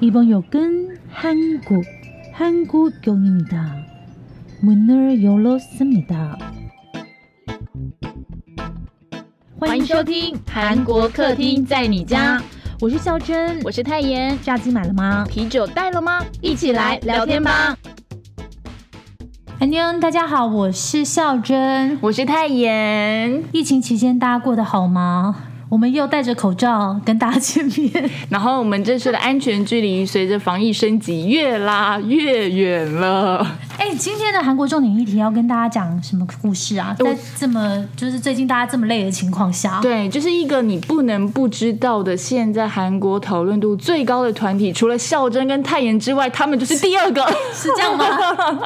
이번 역은 한국, 한국역입니다. 문을 열었습니다. 欢迎收听韩国客厅在你家，我是孝珍，我是泰妍。炸鸡买了吗？啤酒带了吗？一起来聊天吧。安妞，大家好，我是孝珍，我是泰妍。疫情期间大家过得好吗？ 我们又戴着口罩跟大家见面，然后我们这次的安全距离随着防疫升级越拉越远了。哎，今天的韩国重点议题要跟大家讲什么故事啊？在这么就是最近大家这么累的情况下，对，就是一个你不能不知道的，现在韩国讨论度最高的团体，除了孝真跟泰妍之外，他们就是第二个，是这样吗？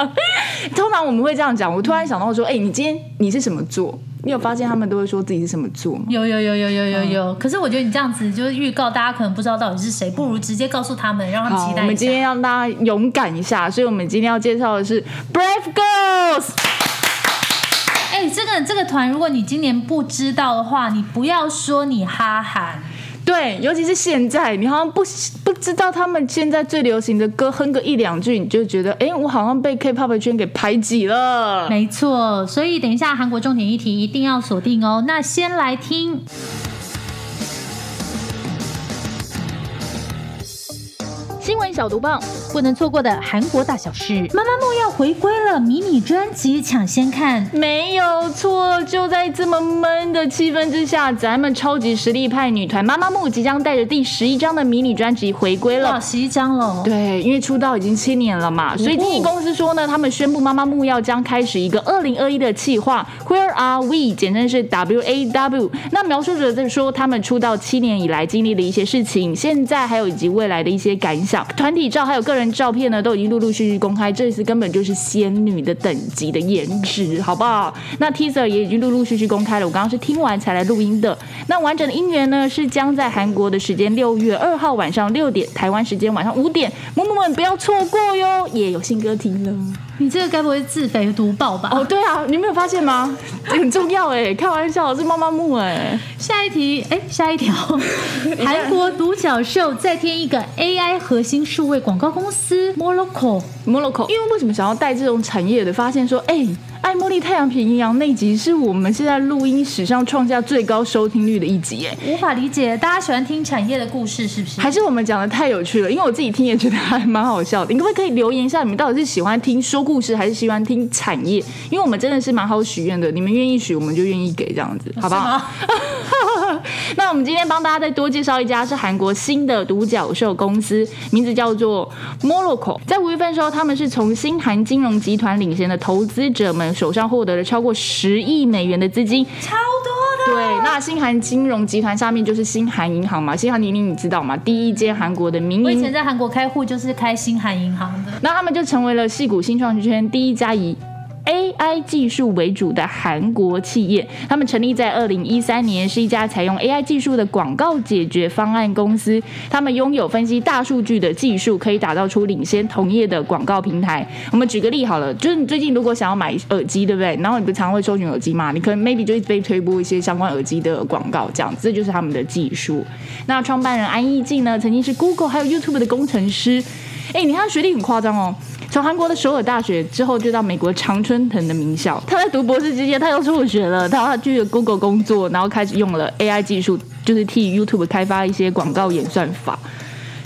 通常我们会这样讲。我突然想到说，哎，你今天你是什么座？你有发现他们都会说自己是什么座吗？有有有有有有有。可是我觉得你这样子就是预告，大家可能不知道到底是谁，不如直接告诉他们，让他们期待我们今天让大家勇敢一下，所以我们今天要介绍的是 Brave Girls。哎，这个这个团，如果你今年不知道的话，你不要说你哈韩。对，尤其是现在，你好像不不知道他们现在最流行的歌，哼个一两句，你就觉得，哎，我好像被 K-pop 圈给排挤了。没错，所以等一下韩国重点议题一定要锁定哦。那先来听。新闻小毒棒，不能错过的韩国大小事。妈妈木要回归了，迷你专辑抢先看，没有错。就在这么闷的气氛之下，咱们超级实力派女团妈妈木即将带着第十一张的迷你专辑回归了。十一张了，对，因为出道已经七年了嘛，所以经纪公司说呢，他们宣布妈妈木要将开始一个二零二一的计划，Where Are We？简称是 W A W。那描述者在说，他们出道七年以来经历的一些事情，现在还有以及未来的一些感想。团体照还有个人照片呢，都已经陆陆续续公开。这次根本就是仙女的等级的颜值，好不好？那 teaser 也已经陆陆续续公开了。我刚刚是听完才来录音的。那完整的音源呢，是将在韩国的时间六月二号晚上六点，台湾时间晚上五点，木木们不要错过哟！也有新歌听了。你这个该不会自肥毒爆吧？哦，对啊，你没有发现吗？很重要哎，开玩笑，是妈妈木哎。下一题，哎，下一条，韩国独角兽再添一个 AI 核心数位广告公司 Morocco，Morocco，因为为什么想要带这种产业的？发现说，哎。爱茉莉太阳皮营养那集是我们现在录音史上创下最高收听率的一集，哎，无法理解，大家喜欢听产业的故事是不是？还是我们讲的太有趣了？因为我自己听也觉得还蛮好笑的。你可不可以留言一下，你们到底是喜欢听说故事，还是喜欢听产业？因为我们真的是蛮好许愿的，你们愿意许，我们就愿意给这样子，好不好？那我们今天帮大家再多介绍一家是韩国新的独角兽公司，名字叫做 Moloco。在五月份的时候，他们是从新韩金融集团领衔的投资者们手上获得了超过十亿美元的资金，超多的。对，那新韩金融集团下面就是新韩银行嘛，新韩银行你知道吗？第一间韩国的民营。我以前在韩国开户就是开新韩银行的。那他们就成为了戏股新创圈第一家以。AI 技术为主的韩国企业，他们成立在二零一三年，是一家采用 AI 技术的广告解决方案公司。他们拥有分析大数据的技术，可以打造出领先同业的广告平台。我们举个例好了，就是你最近如果想要买耳机，对不对？然后你不常会搜寻耳机嘛？你可能 maybe 就一直被推播一些相关耳机的广告，这样这就是他们的技术。那创办人安义静呢，曾经是 Google 还有 YouTube 的工程师。哎，你看他学历很夸张哦。从韩国的首尔大学之后，就到美国常春藤的名校。他在读博士期间，他又辍学了，他去了 Google 工作，然后开始用了 AI 技术，就是替 YouTube 开发一些广告演算法。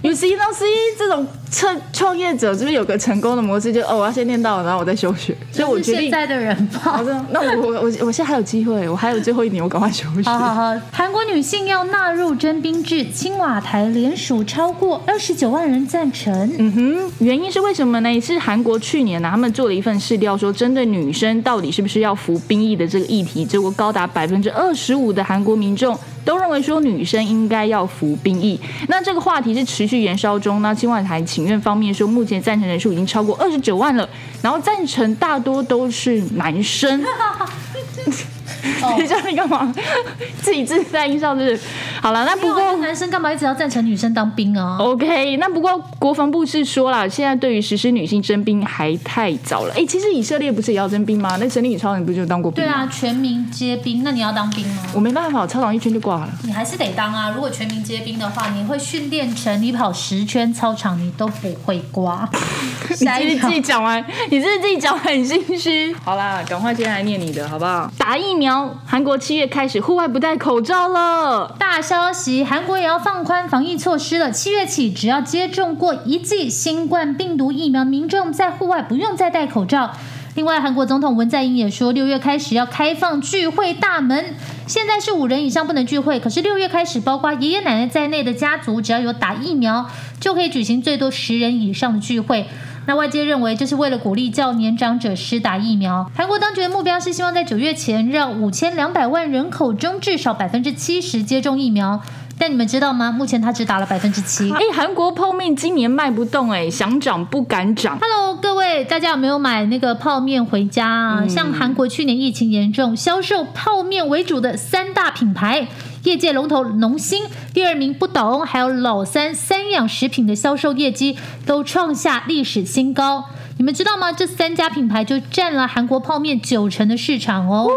有 C 到 C 这种。创创业者这边有个成功的模式，就哦，我要先念到，然后我再休学。所以我决定现在的人吧。那我我我我现在还有机会，我还有最后一年，我赶快休学。好好好，韩国女性要纳入征兵制，青瓦台联署超过二十九万人赞成。嗯哼，原因是为什么呢？也是韩国去年呢，他们做了一份试调，说针对女生到底是不是要服兵役的这个议题，结果高达百分之二十五的韩国民众都认为说女生应该要服兵役。那这个话题是持续燃烧中。那今晚台请愿方面说，目前赞成人数已经超过二十九万了，然后赞成大多都是男生。等一下，你干嘛？自己自带音效是？好了，那不过男生干嘛一直要赞成女生当兵啊？OK，那不过国防部是说了，现在对于实施女性征兵还太早了。哎，其实以色列不是也要征兵吗？那神力女超人不就当过兵？对啊，全民皆兵。那你要当兵吗？我没办法，我操场一圈就挂了。你还是得当啊！如果全民皆兵的话，你会训练成你跑十圈操场你都不会挂。你自己讲完，你是自己讲很心虚。好啦，赶快接下来念你的好不好？打疫苗，韩国七月开始户外不戴口罩了。大消息，韩国也要放宽防疫措施了。七月起，只要接种过一剂新冠病毒疫苗，民众在户外不用再戴口罩。另外，韩国总统文在寅也说，六月开始要开放聚会大门。现在是五人以上不能聚会，可是六月开始，包括爷爷奶奶在内的家族，只要有打疫苗，就可以举行最多十人以上的聚会。那外界认为，这是为了鼓励较年长者施打疫苗。韩国当局的目标是希望在九月前，让五千两百万人口中至少百分之七十接种疫苗。但你们知道吗？目前他只打了百分之七。哎，韩国泡面今年卖不动，哎，想涨不敢涨。Hello，各位，大家有没有买那个泡面回家啊？像韩国去年疫情严重，销售泡面为主的三大品牌。业界龙头农心，第二名不倒翁，还有老三三养食品的销售业绩都创下历史新高。你们知道吗？这三家品牌就占了韩国泡面九成的市场哦。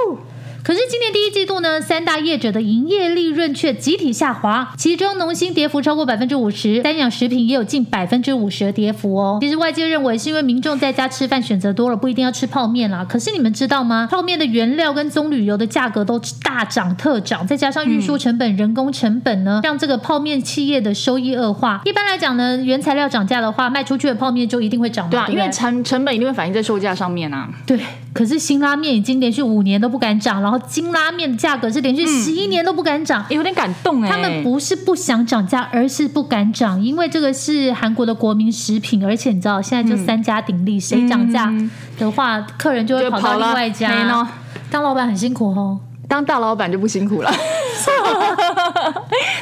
可是今年第一季度呢，三大业者的营业利润却集体下滑，其中农心跌幅超过百分之五十，三养食品也有近百分之五十的跌幅哦。其实外界认为是因为民众在家吃饭选择多了，不一定要吃泡面啦。可是你们知道吗？泡面的原料跟棕榈油的价格都大涨特涨，再加上运输成本、人工成本呢，让这个泡面企业的收益恶化。一般来讲呢，原材料涨价的话，卖出去的泡面就一定会涨，对啊，因为成成本一定会反映在售价上面啊。对。可是新拉面已经连续五年都不敢涨，然后金拉面的价格是连续十一年都不敢涨，有点感动哎。他们不是不想涨价，而是不敢涨，因为这个是韩国的国民食品，而且你知道现在就三家鼎立，谁涨价的话，客人就会跑到另外一家。当老板很辛苦哦。当大老板就不辛苦了，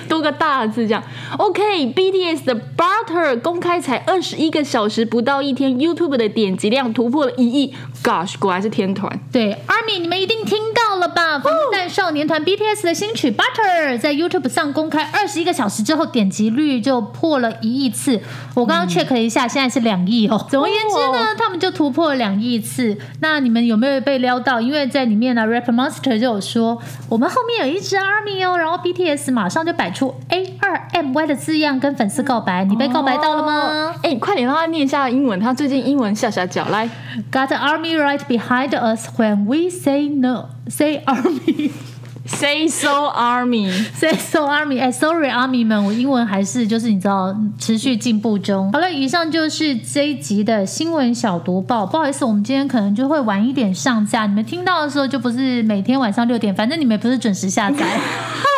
多个大字这样。OK，BTS 的 Butter 公开才二十一个小时不到一天，YouTube 的点击量突破了一亿，Gosh，果然是天团。对，Army，你们一定听到了吧？防弹少年团 BTS 的新曲 Butter 在 YouTube 上公开二十一个小时之后，点击率就破了一亿次。我刚刚 check 了一下，现在是两亿哦。总而言之呢，他们就突破了两亿次。那你们有没有被撩到？因为在里面呢，Rap Monster 就有说。说我们后面有一支 army 哦，然后 BTS 马上就摆出 A 二 MY 的字样跟粉丝告白，你被告白到了吗？哎，快点让他念一下英文，他最近英文下下脚来。Got army right behind us when we say no, say army. Say so, army. Say so, army. 哎，sorry, army 们，我英文还是就是你知道持续进步中。好了，以上就是这一集的新闻小读报。不好意思，我们今天可能就会晚一点上架。你们听到的时候就不是每天晚上六点，反正你们不是准时下载。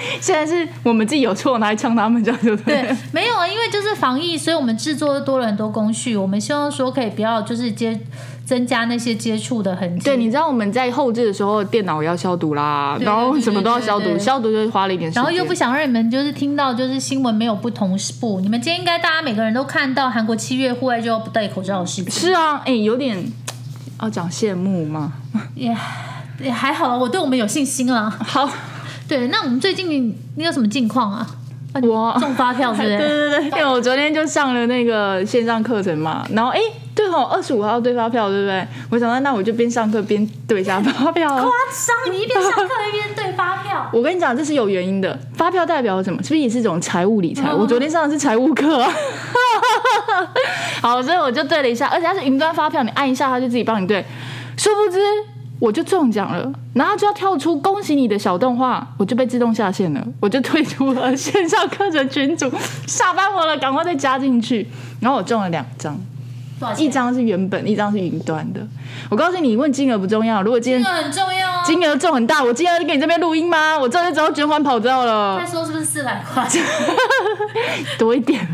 现在是我们自己有错，拿来呛他们这样就对。对，没有啊，因为就是防疫，所以我们制作多了很多工序。我们希望说可以不要就是接。增加那些接触的痕迹。对，你知道我们在后置的时候，电脑要消毒啦，然后什么都要消毒，消毒就是花了一点时间。然后又不想让你们就是听到就是新闻没有不同步。你们今天应该大家每个人都看到韩国七月户外就要不戴口罩的事情。是啊，哎，有点要讲羡慕吗？也也还好，我对我们有信心啊。好，对，那我们最近你有什么近况啊？我中发票 是不是？对对对，因为我昨天就上了那个线上课程嘛，然后哎。对哦，二十五号对发票，对不对？我想到，那我就边上课边对一下发票。夸张，你一边上课一边对发票。我跟你讲，这是有原因的。发票代表什么？是不是也是一种财务理财？我昨天上的是财务课。好，所以我就对了一下，而且它是云端发票，你按一下，它就自己帮你对。殊不知，我就中奖了，然后就要跳出恭喜你的小动画，我就被自动下线了，我就退出了 线上课程群组。下班我了，赶快再加进去。然后我中了两张。一张是原本，一张是云端的。我告诉你，问金额不重要。如果今天金额很重要，金额重很大，我今天就给你这边录音吗？我这就只要卷款跑掉了。他说是不是四百块？多一点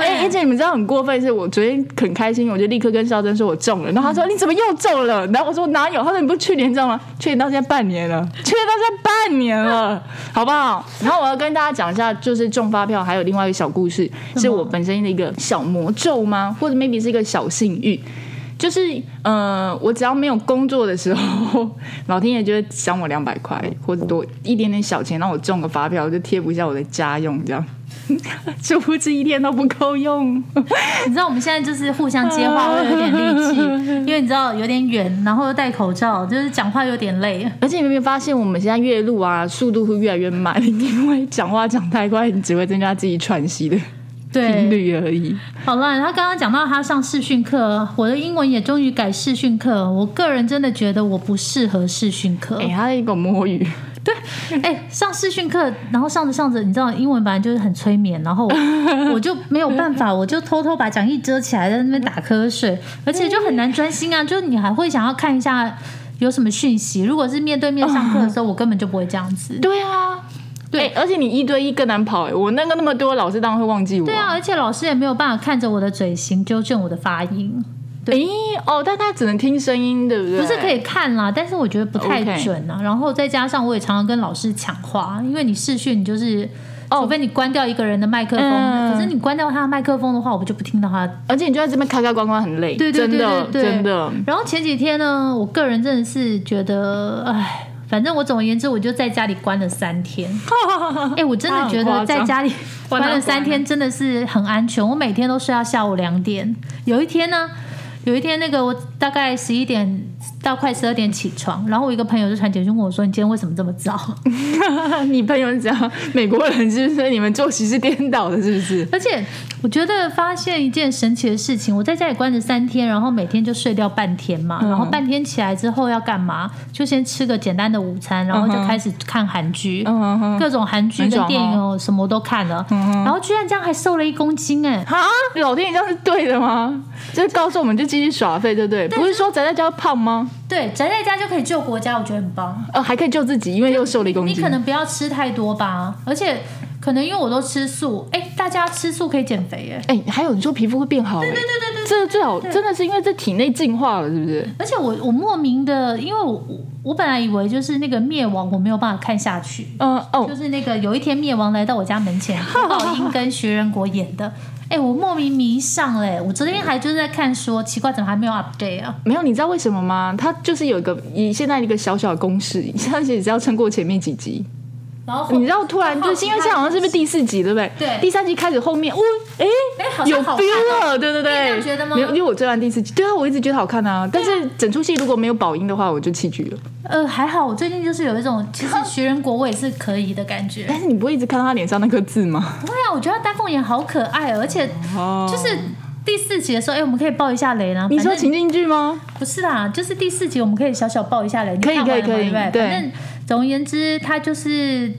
哎，而且你们知道很过分，是我昨天很开心，我就立刻跟肖珍说 我中了。然后他说你怎么又中了？然后我说哪有？他说你不去年中吗？去年到现在半年了，去年到现在半年了，好不好？然后我要跟大家讲一下，就是中发票还有另外一个小故事，是我本身的一个小魔咒吗？或者 maybe 是一个小幸运。就是呃，我只要没有工作的时候，老天爷就会赏我两百块或者多一点点小钱，让我中个发票，就贴补一下我的家用，这样。殊不知一天都不够用。你知道我们现在就是互相接话会有点力气，因为你知道有点远，然后又戴口罩，就是讲话有点累。而且你有没有发现，我们现在越录啊，速度会越来越慢，因为讲话讲太快，你只会增加自己喘息的频率而已。好了，他刚刚讲到他上视讯课，我的英文也终于改视讯课。我个人真的觉得我不适合视讯课。哎，他一个摸鱼。对，哎，上视讯课，然后上着上着，你知道英文本来就是很催眠，然后我就没有办法，我就偷偷把讲义遮起来，在那边打瞌睡，而且就很难专心啊。就是你还会想要看一下有什么讯息。如果是面对面上课的时候，我根本就不会这样子。对啊，对，而且你一对一更难跑。哎，我那个那么多老师当然会忘记我。对啊，而且老师也没有办法看着我的嘴型纠正我的发音。对哦，但他只能听声音，对不对？不是可以看啦，但是我觉得不太准啊。然后再加上我也常常跟老师抢话，因为你视讯就是，除非你关掉一个人的麦克风，可是你关掉他的麦克风的话，我就不听到他。而且你就在这边开开关关很累，对对对对对，真的。然后前几天呢，我个人真的是觉得，哎，反正我总而言之，我就在家里关了三天。哎，我真的觉得在家里关了三天真的是很安全。我每天都睡到下午两点，有一天呢。有一天，那个我大概十一点到快十二点起床，然后我一个朋友就传简讯问我说：“你今天为什么这么早？” 你朋友是讲美国人是不是？你们作息是颠倒的，是不是？而且我觉得发现一件神奇的事情，我在家里关着三天，然后每天就睡掉半天嘛，然后半天起来之后要干嘛？就先吃个简单的午餐，然后就开始看韩剧，各种韩剧跟电影哦，什么都看了，然后居然这样还瘦了一公斤哎！啊，老天，你这样是对的吗？就是告诉我们就。继续耍废，对不对？不是说宅在家胖吗？对，宅在家就可以救国家，我觉得很棒。呃，还可以救自己，因为又瘦了一公斤。你可能不要吃太多吧，而且可能因为我都吃素。哎，大家吃素可以减肥哎。哎，还有你说皮肤会变好？对对对对对，这最好真的是因为这体内进化了，是不是？而且我我莫名的，因为我我本来以为就是那个灭亡，我没有办法看下去。嗯哦，就是那个有一天灭亡来到我家门前，老鹰跟徐仁国演的。哎，我莫名迷上嘞！我昨天还就是在看，说奇怪，怎么还没有 update 啊？没有，你知道为什么吗？它就是有一个以现在一个小小的公式，而且只要撑过前面几集。然后你知道突然就是因为现在好像是不是第四集对不对？对，第三集开始后面，哦，哎哎，有 feel 了，对对对，觉得吗？没有，因为我追完第四集，对啊，我一直觉得好看啊。但是整出戏如果没有宝音的话，我就弃剧了。呃，还好，我最近就是有一种其实学人国我也是可以的感觉。但是你不会一直看到他脸上那颗痣吗？不会啊，我觉得丹凤眼好可爱，而且就是第四集的时候，哎，我们可以爆一下雷呢。你说情境剧吗？不是啦，就是第四集我们可以小小爆一下雷。可以可以可以，对。反正总而言之，他就是。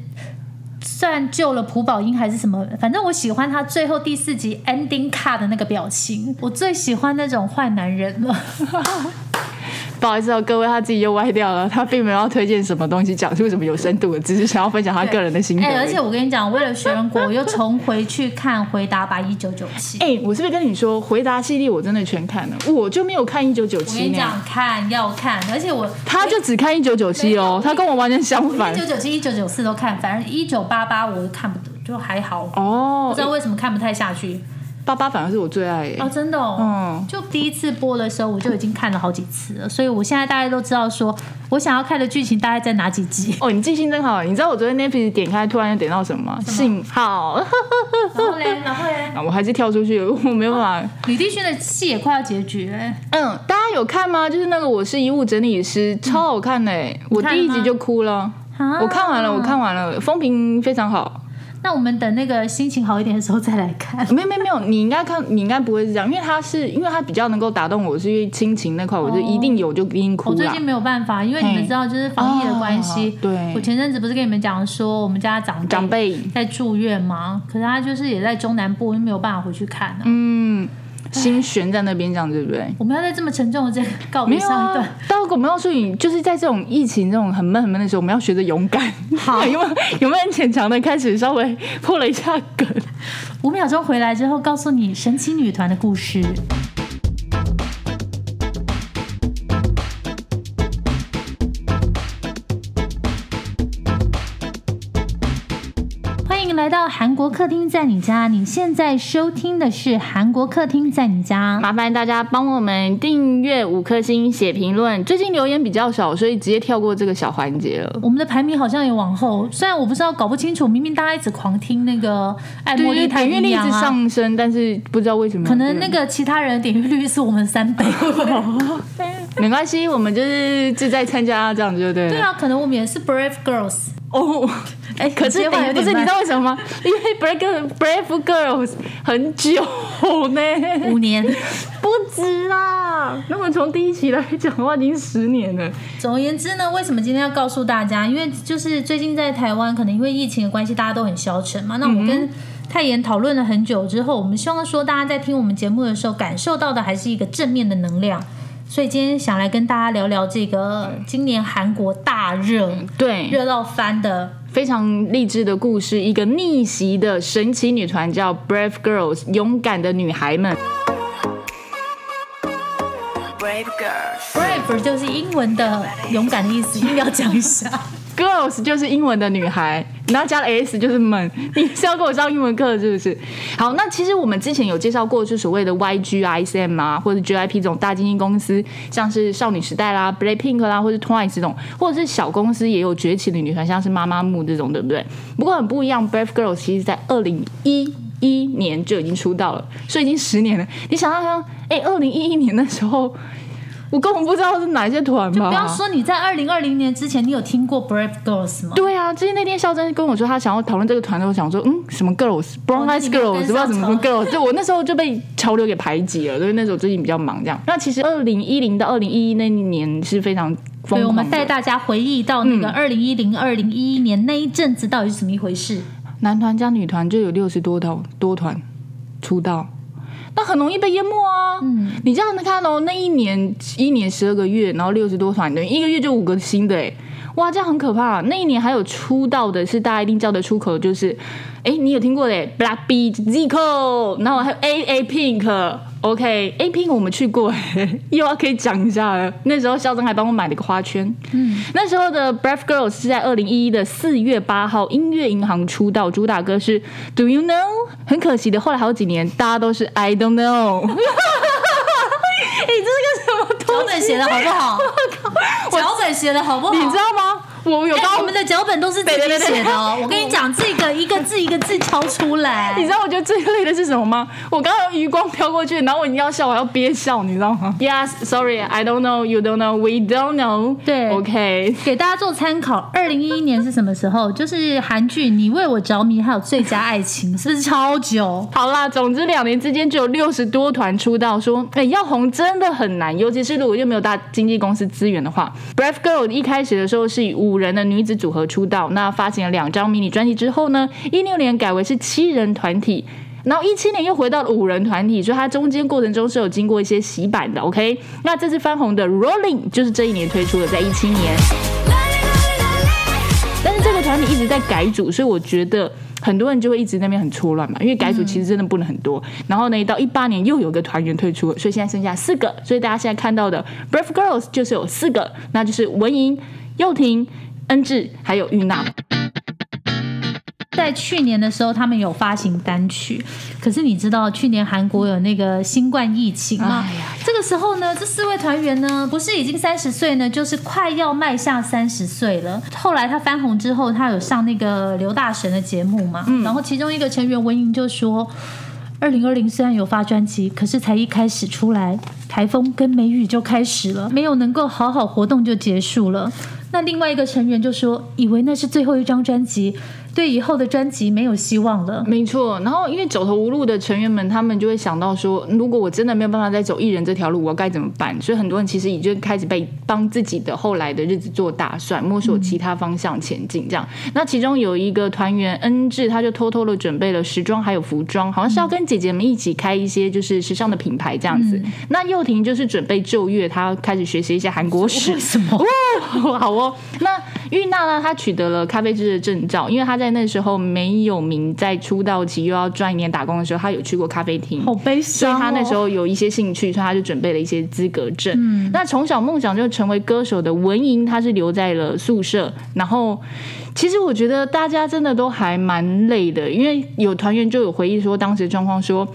算救了朴宝英还是什么？反正我喜欢他最后第四集 ending card 的那个表情，我最喜欢那种坏男人了。不好意思哦，各位，他自己又歪掉了。他并没有要推荐什么东西，讲出什么有深度的，只是想要分享他个人的心得。而且我跟你讲，为了学人国，我又重回去看《回答吧一九九七》。哎，我是不是跟你说，《回答》系列我真的全看了，我就没有看一九九七。我跟你讲，看要看，而且我他就只看一九九七哦，他跟我完全相反。一九九七、一九九四都看，反正一九八八我看不得，就还好哦。不知道为什么看不太下去。八八反而是我最爱哦，真的哦，嗯，就第一次播的时候我就已经看了好几次了，所以我现在大家都知道说我想要看的剧情大概在哪几集。哦。你记性真好，你知道我昨天 Netflix 点开突然又点到什么？吗？信号，然后嘞，然后嘞，我还是跳出去，我没办法。李帝勋的戏也快要结局了，嗯，大家有看吗？就是那个我是遗物整理师，超好看嘞，我第一集就哭了，我看完了，我看完了，风评非常好。那我们等那个心情好一点的时候再来看。没有没有没有，你应该看，你应该不会是这样，因为他是因为他比较能够打动我，是因为亲情那块，我就一定有就一定哭。我最近没有办法，因为你们知道，就是防疫的关系。对。我前阵子不是跟你们讲说，我们家长长辈在住院吗？可是他就是也在中南部，就没有办法回去看嗯。心悬在那边，这样对不对？我们要在这么沉重的这告别上一段。但我们要说，你就是在这种疫情、这种很闷很闷的时候，我们要学着勇敢。好，有没有有没有很浅尝的开始稍微 破了一下梗？五秒钟回来之后，告诉你神奇女团的故事。来到韩国客厅在你家。你现在收听的是韩国客厅在你家。麻烦大家帮我们订阅五颗星，写评论。最近留言比较少，所以直接跳过这个小环节了。我们的排名好像也往后，虽然我不知道搞不清楚，明明大家一直狂听那个爱茉莉太点阅率一直上升，但是不知道为什么。可能那个其他人的点阅率是我们三倍。没关系，我们就是志在参加这样子就对了。对啊，可能我们也是 Brave Girls。哦，哎，可是不是你知道为什么吗？因为 Brave Brave Girls 很久呢，五年。不止啦。那么从第一期来讲的话，已经十年了。总而言之呢，为什么今天要告诉大家？因为就是最近在台湾，可能因为疫情的关系，大家都很消沉嘛。那我们跟泰妍讨论了很久之后，我们希望说大家在听我们节目的时候，感受到的还是一个正面的能量。所以今天想来跟大家聊聊这个今年韩国大热、对，热到翻的非常励志的故事，一个逆袭的神奇女团叫 Brave Girls，勇敢的女孩们。Brave girls. brave 就是英文的勇敢的意思，一定要讲一下。Girls 就是英文的女孩，然后加了 S 就是们。你是要跟我上英文课是不是？好，那其实我们之前有介绍过，就所谓的 YG、ISM 啊，或者 JYP 这种大经纪公司，像是少女时代啦、Blackpink 啦，或是 Twice 这种，或者是小公司也有崛起的女团，像是妈妈木这种，对不对？不过很不一样，Brave Girls 其实在二零一一年就已经出道了，所以已经十年了。你想想看，哎，二零一一年的时候。我根本不知道是哪些团吧？不要说你在二零二零年之前，你有听过 Brave Girls 吗？对啊，就是那天肖真跟我说，他想要讨论这个团的，我想说，嗯，什么 girls，brown eyes girls，不知道什么什么 girls，就我那时候就被潮流给排挤了，所以那时候最近比较忙这样。那其实二零一零到二零一一那一年是非常疯对，我。们带大家回忆到那个二零一零、二零一一年那一阵子到底是怎么一回事。男团加女团就有六十多套多团出道，那很容易被淹没啊。嗯，你这样子看哦，那一年一年十二个月，然后六十多团，等于一个月就五个新的哎，哇，这样很可怕。那一年还有出道的是大家一定叫得出口，就是哎，你有听过嘞 Black B Zico，然后还有 A A Pink。OK，A Pink 我们去过，又要可以讲一下了。那时候肖珍还帮我买了一个花圈。嗯，那时候的 Brave Girls 是在二零一一的四月八号音乐银行出道，主打歌是 Do You Know。很可惜的，后来好几年大家都是 I Don't Know。你 这是个什么东西？脚本写的好不好？我脚本写的好不好？你知道吗？我有哎刚我们的脚本都是自己写的哦。我跟你讲，这个一个字一个字敲出来。你知道我觉得最累的是什么吗？我刚刚有余光飘过去，然后我已经要笑，我要憋笑，你知道吗？Yes, sorry, I don't know, you don't know, we don't know. 对，OK。给大家做参考，二零一一年是什么时候？就是韩剧《你为我着迷》还有《最佳爱情》，是不是超久？好啦，总之两年之间就有六十多团出道，说哎、要红真的很难，尤其是如果又没有大经纪公司资源的话。Brave Girl 一开始的时候是以五五人的女子组合出道，那发行了两张迷你专辑之后呢，一六年改为是七人团体。然后一七年又回到了五人团体，所以它中间过程中是有经过一些洗版的。OK，那这次翻红的 Rolling 就是这一年推出的，在一七年。但是这个团体一直在改组，所以我觉得很多人就会一直那边很错乱嘛，因为改组其实真的不能很多。然后呢，到一八年又有个团员退出了，所以现在剩下四个。所以大家现在看到的 Brave Girls 就是有四个，那就是文莹、佑婷、恩智还有玉娜。在去年的时候，他们有发行单曲，可是你知道去年韩国有那个新冠疫情吗？这个时候呢，这四位团员呢，不是已经三十岁呢，就是快要迈向三十岁了。后来他翻红之后，他有上那个刘大神的节目嘛，然后其中一个成员文莹就说。二零二零虽然有发专辑，可是才一开始出来，台风跟梅雨就开始了，没有能够好好活动就结束了。那另外一个成员就说，以为那是最后一张专辑，对以后的专辑没有希望了。没错，然后因为走投无路的成员们，他们就会想到说，如果我真的没有办法再走艺人这条路，我该怎么办？所以很多人其实已经开始被帮自己的后来的日子做打算，摸索其他方向前进。这样，那其中有一个团员恩智，他就偷偷的准备了时装还有服装，好像是要跟姐姐们一起开一些就是时尚的品牌这样子。那幼婷就是准备就业，她开始学习一些韩国史。为什么？哦，好哦。那玉娜呢？她取得了咖啡师的证照，因为她在那时候没有名，在出道期又要赚一年打工的时候，她有去过咖啡厅。好悲伤所以。她那时候有一些兴趣，所以她就准备了一些资格证。那从小梦想就成为歌手的文莹，她是留在了宿舍。然后，其实我觉得大家真的都还蛮累的，因为有团员就有回忆说，当时状况说，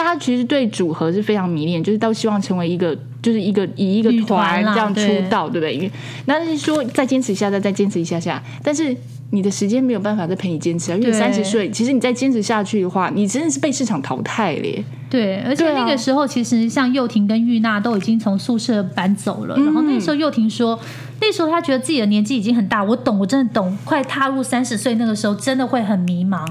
大家其实对组合是非常迷恋，就是都希望成为一个，就是一个以一个团这样出道，对不对？因为那是说再坚持一下，再再坚持一下下，但是。你的时间没有办法再陪你坚持啊，因为对三十岁，其实你再坚持下去的话，你真的是被市场淘汰了耶。对，而且那个时候其实像幼婷跟玉娜都已经从宿舍搬走了，然后那时候幼婷说，那时候她觉得自己的年纪已经很大，我懂，我真的懂，快踏入三十岁那个时候真的会很迷茫。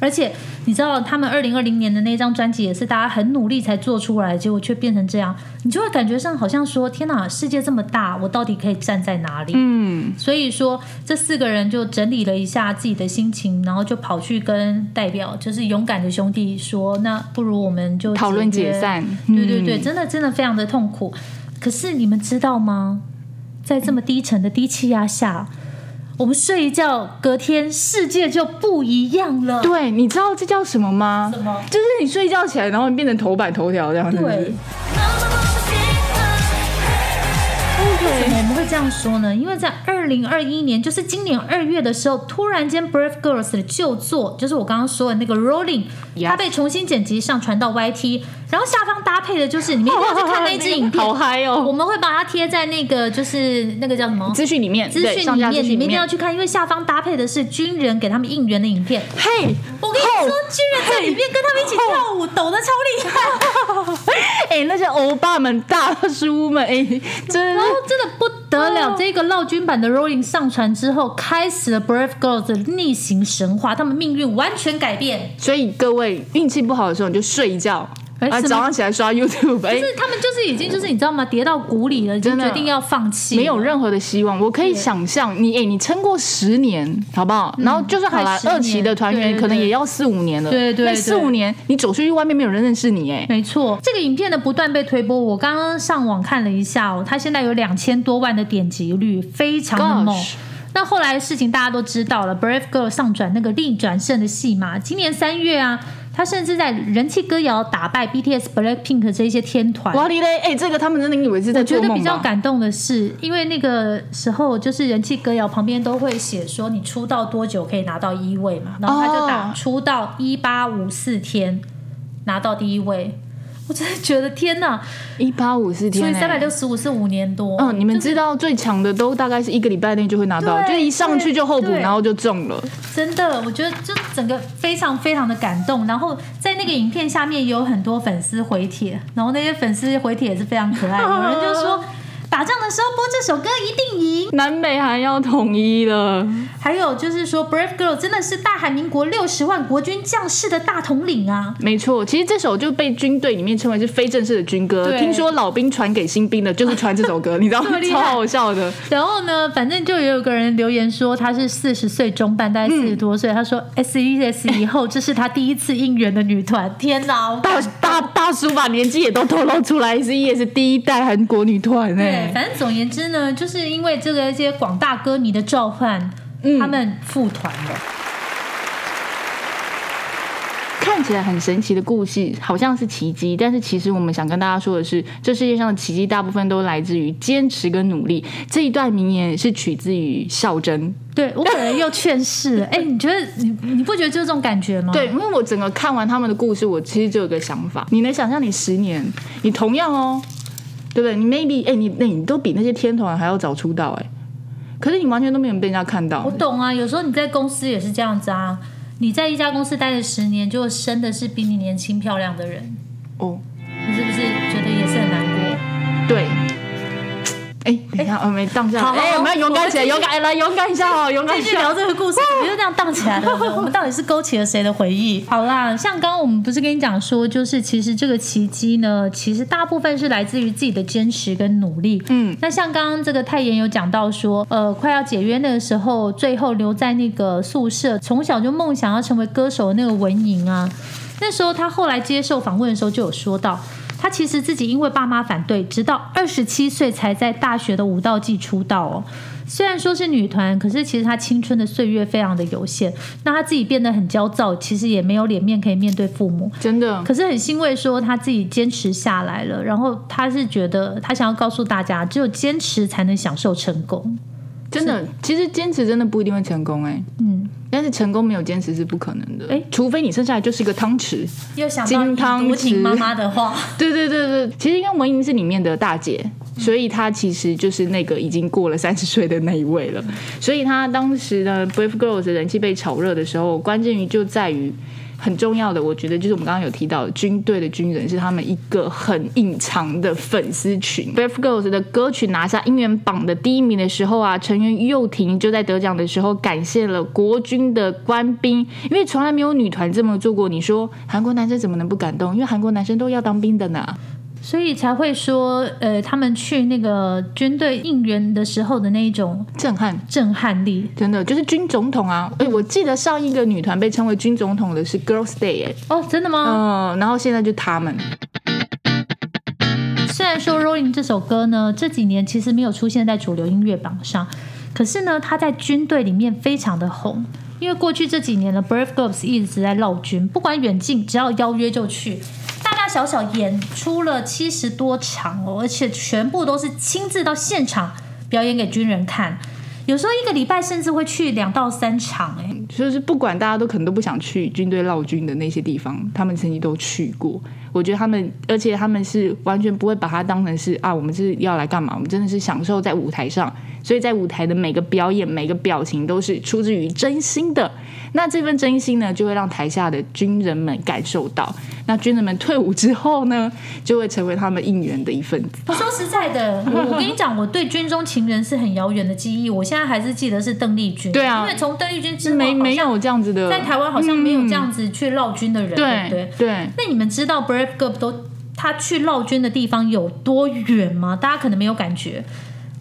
而且你知道，他们二零二零年的那张专辑也是大家很努力才做出来，结果却变成这样，你就会感觉上好像说：天哪，世界这么大，我到底可以站在哪里？嗯，所以说，这四个人就整理了一下自己的心情，然后就跑去跟代表，就是勇敢的兄弟说：“那不如我们就讨论解散对对对，嗯真的真的非常的痛苦。可是你们知道吗？在这么低沉的低气压下，我们睡一觉，隔天世界就不一样了。对，你知道这叫什么吗？什么就是你睡觉起来，然后你变成头版头条这样子。对。为什么我们会这样说呢？因为在二零二一年，就是今年二月的时候，突然间 Brave Girls 的旧作，就是我刚刚说的那个 Rolling，它被重新剪辑上传到 YT，然后下方搭配的就是你们一定要去看那支影片，好嗨哦！我们会把它贴在那个就是那个叫什么资讯里面，资讯里面，你们一定要去看，因为下方搭配的是军人给他们应援的影片。嘿，我跟你说，军人在里面跟他们一起跳舞，抖的超厉害。哎、那些欧巴们、大叔们，哎、真的真的不得了，这个闹军版的 Rolling 上传之后，开始了 Brave Girls 的逆行神话，他们命运完全改变。所以各位运气不好的时候，你就睡一觉，啊，哎早上起来刷 YouTube，哎、就是他们就是已经就是你知道吗？跌到谷里了，已经决定要放弃，没有任何的希望。我可以想象，你哎、你撑过十年，好不好？然后就算好了，嗯快十年二期的团员可能也要四五年了。对对对那四五年你走出去外面没有人认识你，哎，没错，这个影片的不断被推播，我刚刚上网看了一下哦，它现在有两千多万的点击率，非常的猛。那后来的事情大家都知道了，Brave Girl 上转那个逆转胜的戏码，今年三月啊，他甚至在人气歌谣打败 BTS、Blackpink 这一些天团。哇你嘞，哎、这个他们真的以为是在我觉得比较？感动的是，因为那个时候就是人气歌谣旁边都会写说你出道多久可以拿到一位嘛，然后他就打哦出道一八五四天拿到第一位，我真的觉得天哪！一八五四天、所以哎三百六十五是五年多。嗯，你们知道最强的都大概是一个礼拜内就会拿到，就是一上去就候补，然后就中了。真的，我觉得就整个非常非常的感动。然后在那个影片下面有很多粉丝回帖，然后那些粉丝回帖也是非常可爱。有人就说打仗的时候播这首歌一定赢。南北韩要统一了，还有就是说，Brave Girl 真的是大韩民国六十万国军将士的大统领啊！没错。其实这首就被军队里面称为是非正式的军歌。对听说老兵传给新兵的就是传这首歌，你知道吗 超害好笑的。然后呢，反正就有个人留言说他是四十岁中半，大概四十多岁。他说 S E S 以后这是他第一次应援的女团，天哪！大大大叔把年纪也都透露出来，，S E S 第一代韩国女团反正总而言之呢，就是因为这个一些广大歌迷的召唤，嗯他们复团了。看起来很神奇的故事，好像是奇迹，但是其实我们想跟大家说的是，这世界上的奇迹大部分都来自于坚持跟努力。这一段名言是取自于孝真。对我可能又劝世了。哎，你觉得你你不觉得就是这种感觉吗？对，因为我整个看完他们的故事，我其实就有个想法，你能想象你十年，你同样哦，对不对？你 maybe 哎、你那你都比那些天团还要早出道哎、可是你完全都没有被人家看到我。懂啊，有时候你在公司也是这样子啊。你在一家公司待了十年，就生的是比你年轻漂亮的人，哦，你是不是觉得也是很难过？对。哎，等一下，我没荡下来。哎，好我们要勇敢起来，勇敢哎来，勇敢一下哦，勇敢一继续聊下。这个故事，怎么就这样荡起来了？我们到底是勾起了谁的回忆？好啦，像刚刚我们不是跟你讲说，就是其实这个奇迹呢，其实大部分是来自于自己的坚持跟努力。嗯，那像刚刚这个泰妍有讲到说，呃，快要解约那个时候，最后留在那个宿舍，从小就梦想要成为歌手的那个文莹啊，那时候他后来接受访问的时候就有说到。她其实自己因为爸妈反对，直到二十七岁才在大学的舞蹈季出道哦。虽然说是女团，可是其实她青春的岁月非常的有限。那她自己变得很焦躁，其实也没有脸面可以面对父母。真的，可是很欣慰，说她自己坚持下来了。然后她是觉得，她想要告诉大家，只有坚持才能享受成功。真的，其实坚持真的不一定会成功哎、嗯，但是成功没有坚持是不可能的哎除非你生下来就是一个汤匙。又想到金汤匙婷妈妈的话，对对对对，其实因为文英是里面的大姐，所以她其实就是那个已经过了三十岁的那一位了。所以她当时的 Brave Girls 的人气被炒热的时候，关键于就在于。很重要的，我觉得就是我们刚刚有提到的，军队的军人是他们一个很隐藏的粉丝群。Brave Girls 的歌曲拿下音源榜的第一名的时候啊，成员佑廷就在得奖的时候感谢了国军的官兵，因为从来没有女团这么做过。你说韩国男生怎么能不感动？因为韩国男生都要当兵的呢。所以才会说，呃，他们去那个军队应援的时候的那一种震撼，震撼力。真的就是军总统啊！哎、我记得上一个女团被称为军总统的是 Girls Day 哎、哦，真的吗？嗯，然后现在就他们，虽然说《Rolling》这首歌呢，这几年其实没有出现在主流音乐榜上，可是呢，它在军队里面非常的红。因为过去这几年呢，Brave Girls 一直在绕军，不管远近，只要邀约就去，小小演出了七十多场哦，而且全部都是亲自到现场表演给军人看。有时候一个礼拜甚至会去两到三场，哎，就是不管大家都可能都不想去军队闹军的那些地方，他们曾经都去过。我觉得他们，而且他们是完全不会把它当成是啊，我们是要来干嘛？我们真的是享受在舞台上，所以在舞台的每个表演、每个表情都是出自于真心的。那这份真心呢，就会让台下的军人们感受到。那军人们退伍之后呢，就会成为他们应援的一份子。说实在的，我 我跟你讲，我对军中情人是很遥远的记忆。我现在还是记得是邓丽君，对啊因为从邓丽君之后，没没有这样子的，在台湾好像没有这嗯样子去绕军的人，对不对？对对。那你们知道 Brave Girl 都他去绕军的地方有多远吗？大家可能没有感觉。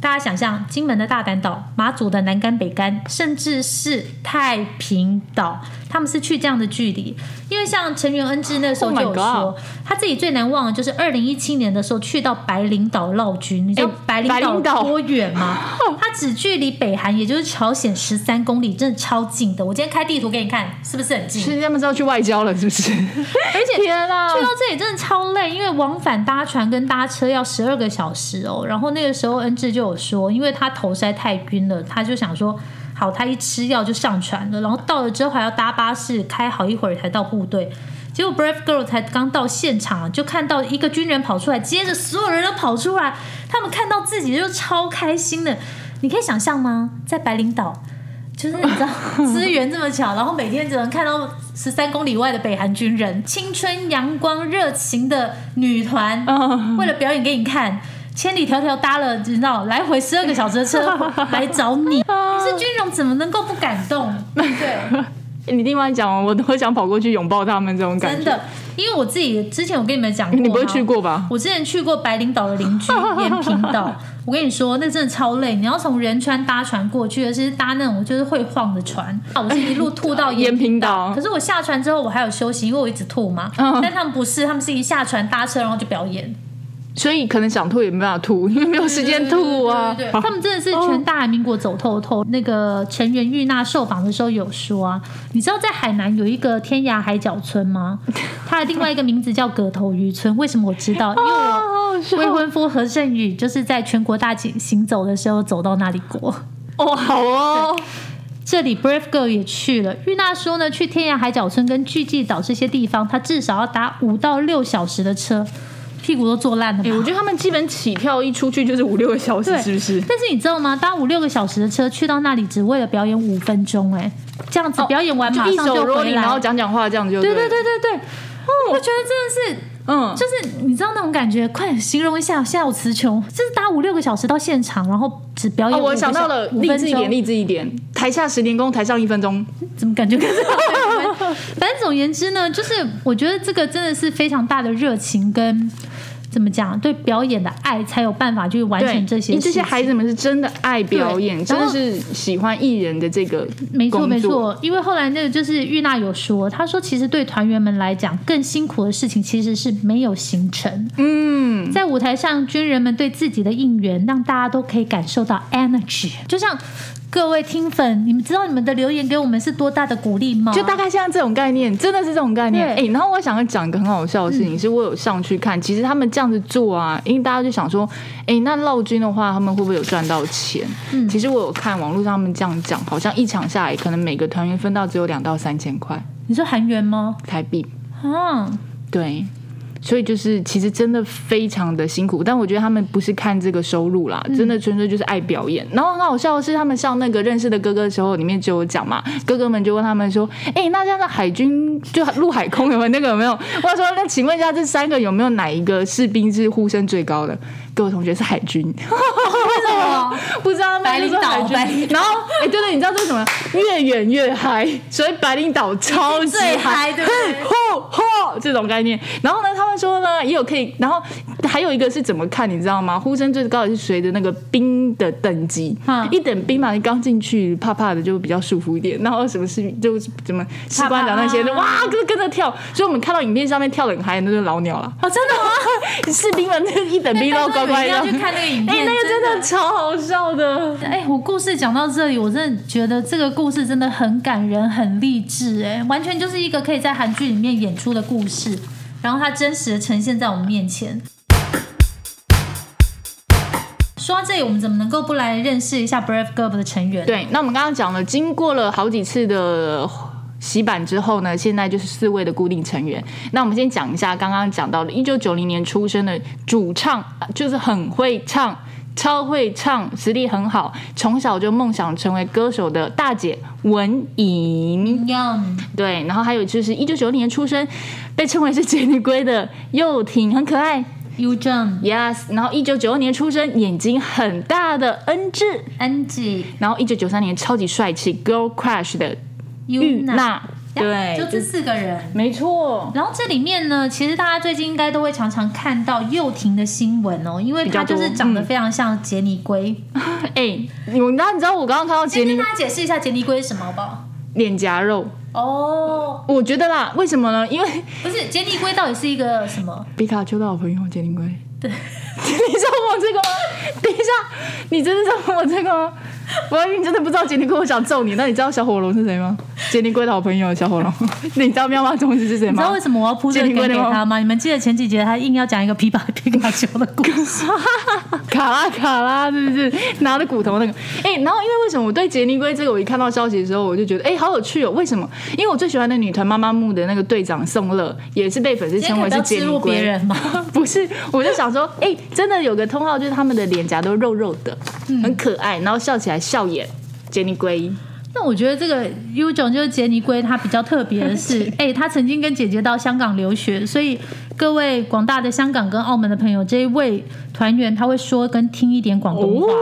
大家想象，金门的大胆岛、马祖的南竿、北竿，甚至是太平岛，他们是去这样的距离。因为像成员恩智那时候 Oh 就有说他自己最难忘的就是二零一七年的时候去到白领岛绕军。你知道哎白领岛岛多远吗？它只距离北韩，也就是朝鲜十三公里，真的超近的。我今天开地图给你看，是不是很近？是他们是要去外交了，是不是？而且天啊！去到这里真的超累，因为往返搭船跟搭车要十二个小时哦。然后那个时候恩智就有说，因为他头实在太晕了，他就想说，好，他一吃药就上船了。然后到了之后还要搭巴士开好一会儿才到部队。结果 Brave Girl 才刚到现场，就看到一个军人跑出来，接着所有人都跑出来，他们看到自己就超开心的。你可以想象吗？在白领岛，就是你知道资源这么巧，然后每天只能看到 十三公里外的北韩军人，青春阳光热情的女团，嗯为了表演给你看。千里迢迢搭了，你知道来回十二个小时的车 来找你，你是军容怎么能够不感动？对？你另外讲，我都想跑过去拥抱他们这种感觉。真的，因为我自己之前我跟你们讲过，你不会去过吧？我之前去过白领岛的邻居 延平岛，我跟你说，那真的超累。你要从仁川搭船过去，而且是搭那种就是会晃的船。我是一路吐到延平岛，岛可是我下船之后我还有休息，因为我一直吐嘛。嗯但他们不是，他们是一下船搭车然后就表演。所以可能想吐也没办法吐，因为没有时间吐啊。对对对对他们真的是全大韩民国走透透。那个成员玉娜受访的时候有说啊，你知道在海南有一个天涯海角村吗？它的另外一个名字叫葛头渔村。为什么我知道？因为我未婚夫何胜宇就是在全国大行行走的时候走到那里过。哦，好哦，这里 Brave Girl 也去了。玉娜说呢，去天涯海角村跟巨济岛这些地方，她至少要搭五到六小时的车，屁股都坐烂了吧。哎、我觉得他们基本起跳一出去就是五六个小时，是不是？但是你知道吗？搭五六个小时的车去到那里，只为了表演五分钟，哎，这样子表演完马上就回来。然后讲讲话，这样子就对对对对对对，我觉得真的是。嗯，就是你知道那种感觉，快形容一下，现在我词穷，就是搭五六个小时到现场，然后只表哦，演、我想到了，励志一点，励志一点。台下十年功，台上一分钟。怎么感觉跟这 反正总而言之呢，就是我觉得这个真的是非常大的热情跟怎怎么讲，对表演的爱，才有办法去完成这些这些孩子们是真的爱表演，真的是喜欢艺人的这个没错没错，因为后来那个就是玉娜有说，她说其实对团员们来讲，更辛苦的事情其实是没有行程。嗯，在舞台上，军人们对自己的应援，让大家都可以感受到 energy。就像各位听粉，你们知道你们的留言给我们是多大的鼓励吗？就大概像这种概念，真的是这种概念。哎、对然后我想要讲一个很好笑的事情，是我有上去看，其实他们这样子做啊，因为大家就想说，哎、那绕军的话，他们会不会有赚到钱？嗯其实我有看网络上他们这样讲，好像一场下来，可能每个团员分到只有两到三千块你说韩元吗？台币。啊，对，所以就是其实真的非常的辛苦，但我觉得他们不是看这个收入啦，真的纯粹就是爱表演。然后很好笑的是，他们上那个认识的哥哥的时候，里面就有讲嘛，哥哥们就问他们说：“哎、那这样的海军就陆海空有没有那个有没有？”我说：“那请问一下，这三个有没有哪一个士兵是呼声最高的？”各位同学是海军，为什么？不知道白领岛白领然后哎、对对，你知道这是什么？越远越嗨，所以白领岛超级最嗨对不对 这种概念。然后呢，说呢，也有可以，然后还有一个是怎么看，你知道吗？呼声最高的是随着那个冰的等级，嗯一等兵嘛，你刚进去怕怕的就比较舒服一点，然后什么事就怎么士官长那些的，怕怕哇，跟跟着跳。所以我们看到影片上面跳的很嗨，那就是老鸟了。哦，真的吗？士兵们那一等兵都乖乖的要去看那个影片哎、那个真的超好笑的。哎，我故事讲到这里，我真的觉得这个故事真的很感人、很励志，哎，完全就是一个可以在韩剧里面演出的故事，然后它真实的呈现在我们面前。说到这里，我们怎么能够不来认识一下 Brave Girl 的成员？，对，那我们刚刚讲了，经过了好几次的洗版之后呢，现在就是四位的固定成员。那我们先讲一下刚刚讲到的，一九九零年出生的主唱，就是很会唱。超会唱，实力很好，从小就梦想成为歌手的大姐文颖。对，然后还有就是一九九零年出生，被称为是杰尼龟的幼婷，很可爱。Yu Jung Yes，然后一九九二年出生，眼睛很大的恩智，Angie 然后一九九三年超级帅气 Girl Crush 的玉娜，对，就这四个人。没错，然后这里面呢，其实大家最近应该都会常常看到幼婷的新闻哦，因为她就是长得非常像杰尼龟。哎，你们你知道我刚刚看到杰尼先跟大家解释一下杰尼龟是什么好不好？脸颊肉，哦，我觉得啦，为什么呢？因为不是杰尼龟到底是一个什么？皮卡丘的好朋友杰尼龟，对，你知道我这个吗？等一下，你真的知道我这个吗？我以为你真的不知道杰尼龟，我想揍你。那你知道小火龙是谁吗？杰尼龟的好朋友小火龙，你知道妙蛙种子是谁吗你知道为？什么我要铺这个梗给他吗？你们记得前几节他硬要讲一个皮卡皮卡丘的故事，卡拉卡拉是不是拿着骨头那个？哎、然后因为为什么我对杰尼龟这个，我一看到消息的时候，我就觉得哎、好有趣哦。为什么？因为我最喜欢的女团妈妈木的那个队长宋乐，也是被粉丝称为是杰尼今天可不要植入别龟。人吗？不是，我就想说，哎、真的有个通号，就是他们的脸颊都肉肉的，很可爱，然后笑起来笑眼，杰尼龟。那我觉得这个 U 种就是杰尼龟，它比较特别的是，哎、他曾经跟姐姐到香港留学，所以各位广大的香港跟澳门的朋友，这一位团员他会说跟听一点广东话。哦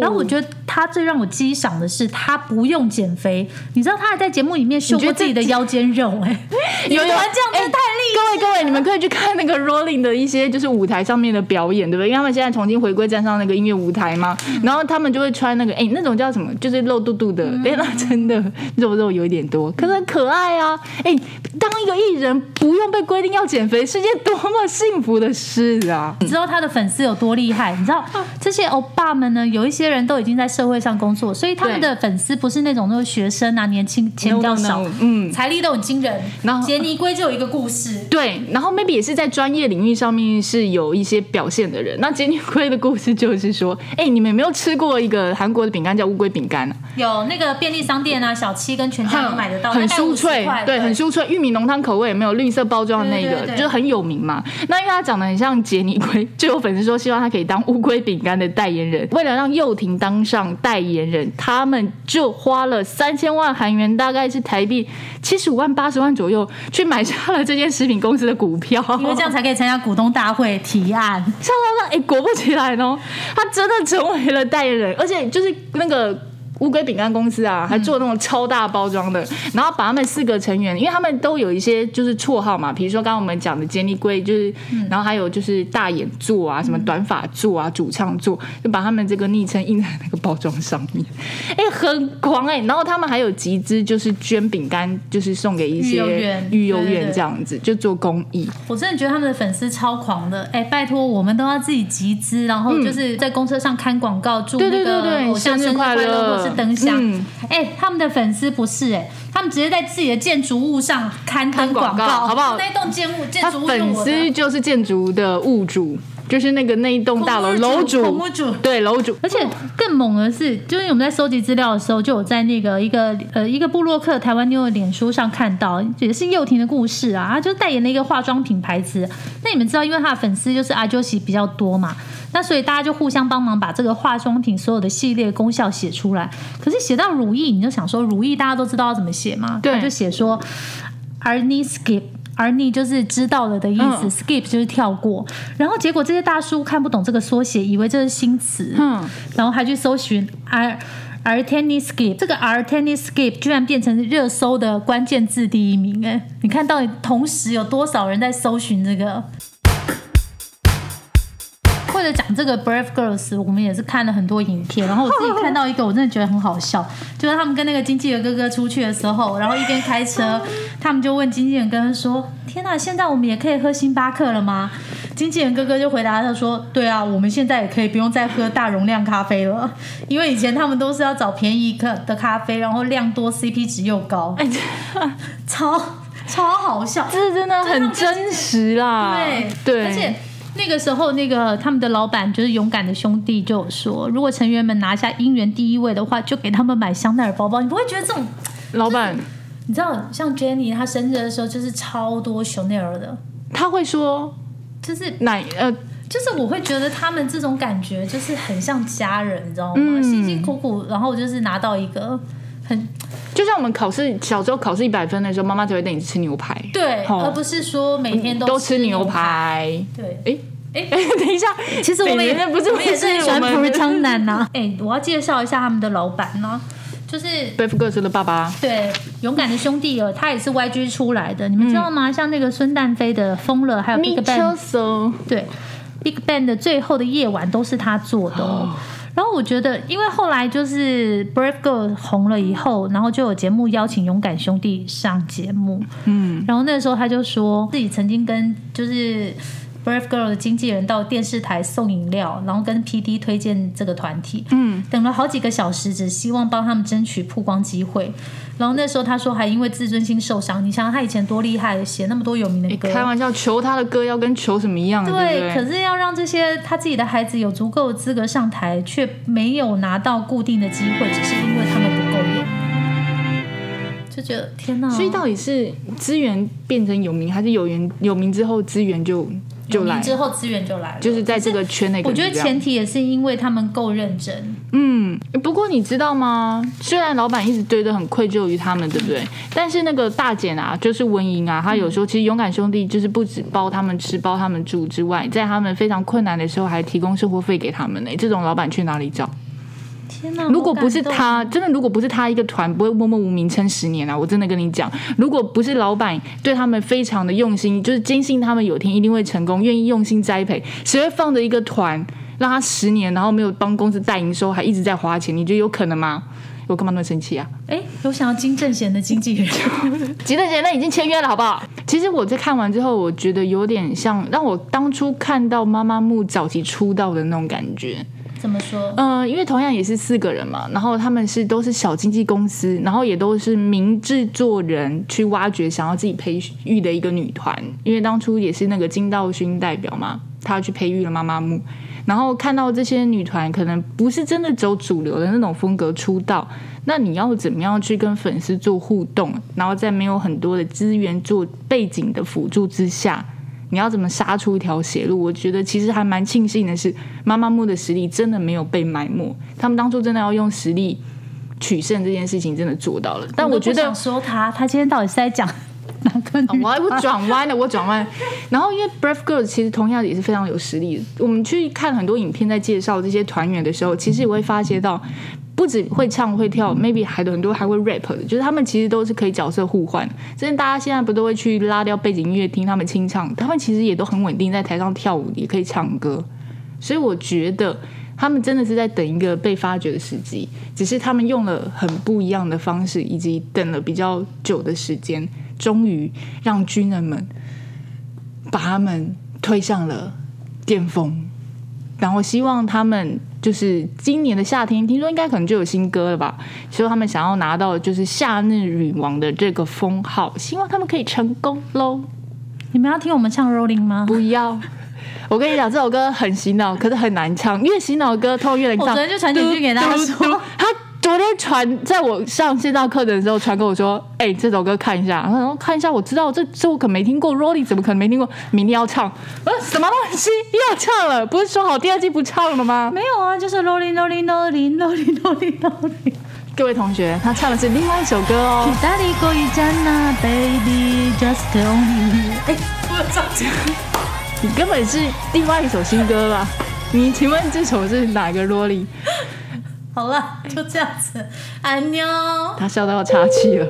然后我觉得他最让我激赏的是，他不用减肥，你知道他还在节目里面秀过自己的腰间肉、哎，有有，你们这样真的太厉各位各位，你们可以去看那个 Rolling 的一些就是舞台上面的表演，对不对？因为他们现在重新回归站上那个音乐舞台嘛，然后他们就会穿那个哎、那种叫什么，就是露肚肚的，哎、那真的肉肉有一点多，可是很可爱啊！哎、当一个艺人不用被规定要减肥，是件多么幸福的事啊！你知道他的粉丝有多厉害？你知道这些欧巴们呢？有一些人都已经在社会上工作，所以他们的粉丝不是那种那种学生啊，年轻钱比较 No, no, 少 no，嗯财力都很惊人。然后杰尼龟就有一个故事，对，然后 maybe 也是在专业领域上面是有一些表现的人。那杰尼龟的故事就是说，哎、你们有没有吃过一个韩国的饼干叫乌龟饼干啊？有那个便利商店啊、小七跟全家都买得到，很大概50酥脆块，对，很酥脆，玉米浓汤口味，有没有绿色包装的那个，就是很有名嘛。那因为它长得很像杰尼龟，就有粉丝说希望他可以当乌龟饼干的代言人。为了让幼婷当上代言人，他们就花了三千万韩元，大概是台币七十五万、八十万左右，去买下了这件食品公司的股票。因为这样才可以参加股东大会提案。像他说，哎，果不其然哦，他真的成为了代言人，而且就是那个乌龟饼干公司啊，还做那种超大包装的，然后把他们四个成员，因为他们都有一些就是绰号嘛，比如说刚刚我们讲的杰尼龟，就是，然后还有就是大眼座啊，什么短发座啊，主唱座，就把他们这个昵称印在那个包装上面，哎、很狂哎、然后他们还有集资，就是捐饼干，就是送给一育幼些院育幼院对对对。这样子，就做公益。我真的觉得他们的粉丝超狂的，哎，拜托，我们都要自己集资，然后就是在公车上看广告，祝对那个对对对偶像生日快乐是灯箱。嗯。哎，他们的粉丝不是哎，他们直接在自己的建筑物上刊登广告好不好？那栋建物建筑物是粉丝就是建筑的物主，就是那个那一栋大楼楼主对楼主，而且更猛的是，就是我们在收集资料的时候，就有在那个一个呃一个布洛克台湾妞的脸书上看到，也是幼婷的故事啊，她就代言了一个化妆品牌子。那你们知道，因为她的粉丝就是阿娇喜比较多嘛，那所以大家就互相帮忙把这个化妆品所有的系列功效写出来。可是写到如意，你就想说如意大家都知道要怎么写嘛，对就写说 Arnie skip。Arnie 就是知道了的意思、嗯 s k i p 就是跳过。然后结果这些大叔看不懂这个缩写，以为这是新词，嗯，然后还去搜寻 R R tennis skip，这个 R tennis skip 居然变成热搜的关键字第一名哎！你看到底同时有多少人在搜寻这个？为了讲这个 Brave Girls，我们也是看了很多影片，然后我自己 看到一个，我真的觉得很好笑，就是他们跟那个经纪人哥哥出去的时候，然后一边开车，他们就问经纪人哥哥说：“天哪，现在我们也可以喝星巴克了吗？”经纪人哥哥就回答他说：“对啊，我们现在也可以不用再喝大容量咖啡了，因为以前他们都是要找便宜咖的咖啡，然后量多，CP 值又高，哎，超超好笑。”这真的很真实啦，对对，而且那个时候，那个他们的老板就是勇敢的兄弟就有说，如果成员们拿下姻缘第一位的话，就给他们买香奈儿包包。你不会觉得这种，老板你知道，像 Jenny 她生日的时候就是超多香奈儿的，他会说就是奶呃，就是我会觉得他们这种感觉就是很像家人，你知道吗？嗯辛辛苦苦，然后就是拿到一个很就像我们考试小时候考试一百分的时候，妈妈才会带你吃牛排，对，哦而不是说每天都吃吃牛排。排。对，哎哎哎，等一下，其实我们也那不是我们也是很喜欢普日昌男呐。哎，我要介绍一下他们的老板呢，就是 Brave Girls 的爸爸，对勇敢的兄弟哦，他也是 YG 出来的，你们知道吗？像那个孙旦飞的《疯了》，还有 Big Bang，对，Big Bang 的最后的夜晚都是他做的哦。然后我觉得，因为后来就是 Brave Girl 红了以后，然后就有节目邀请勇敢兄弟上节目，嗯，然后那时候他就说自己曾经跟就是 Brave Girl 的经纪人到电视台送饮料，然后跟 PD 推荐这个团体，嗯，等了好几个小时，只希望帮他们争取曝光机会。然后那时候他说还因为自尊心受伤，你想想他以前多厉害，写那么多有名的歌，开玩笑，求他的歌要跟求什么一样的，对对，对？可是要让这些他自己的孩子有足够的资格上台，却没有拿到固定的机会，只是因为他们不够有名，就觉得天哪！所以到底是资源变成有名，还是有缘有名之后资源就就来？之后资源就来了，就是在这个圈内，我觉得前提也是因为他们够认真，嗯，不过你知道吗？虽然老板一直觉得很愧疚于他们，对不对？但是那个大姐啊，就是文莹啊，她有时候其实勇敢兄弟就是不止包他们吃、包他们住之外，在他们非常困难的时候还提供生活费给他们呢。这种老板去哪里找？天哪！如果不是他，真的如果不是他一个团，不会默默无名撑十年啊！我真的跟你讲，如果不是老板对他们非常的用心，就是坚信他们有天一定会成功，愿意用心栽培，谁会放着一个团让他十年，然后没有帮公司带营收，还一直在花钱？你觉得有可能吗？我干嘛那么生气啊？哎，有想要金正贤的经纪人，金正贤那已经签约了，好不好？其实我在看完之后，我觉得有点像让我当初看到妈妈木早期出道的那种感觉。怎么说？嗯、因为同样也是四个人嘛，然后他们是都是小经纪公司，然后也都是名制作人去挖掘想要自己培育的一个女团，因为当初也是那个金道勋代表嘛，他去培育了妈妈木，然后看到这些女团可能不是真的走主流的那种风格出道，那你要怎么样去跟粉丝做互动，然后在没有很多的资源做背景的辅助之下，你要怎么杀出一条血路？我觉得其实还蛮庆幸的是，妈妈木的实力真的没有被埋没，他们当初真的要用实力取胜这件事情真的做到了。但我觉得说他，他今天到底是在讲哪个女？我我转弯了，我转弯。然后因为 Brave Girls 其实同样也是非常有实力的。我们去看很多影片，在介绍这些团员的时候，其实也会发现到不止会唱会跳，maybe 还有很多还会 rap 的，就是他们其实都是可以角色互换。真的，大家现在不都会去拉掉背景音乐听他们清唱？他们其实也都很稳定，在台上跳舞也可以唱歌。所以我觉得他们真的是在等一个被发掘的时机，只是他们用了很不一样的方式，以及等了比较久的时间，终于让军人们把他们推上了巅峰。然后希望他们就是今年的夏天，听说应该可能就有新歌了吧？希望他们想要拿到就是夏日女王的这个封号，希望他们可以成功喽！你们要听我们唱 Rolling 吗？不要，我跟你讲，这首歌很洗脑，可是很难唱，因为洗脑歌通常越难唱。我昨天就传简讯给大家说，他昨天传在我上线上课的时候传给我说，哎、这首歌看一下，然后看一下，我知道这这我可没听过，Rolling 怎么可能没听过？明天要唱，我说什么东西又要唱了？不是说好第二季不唱了吗？没有啊，就是 Rolling Rolling Rolling Rolling Rolling Rolling。各位同学，他唱的是另外一首歌哦。意大利过一站呐，Baby Just Only。哎，我有唱起你根本是另外一首新歌吧？你请问这首是哪个萝莉？好了，就这样子，安妞。他笑到要岔气了。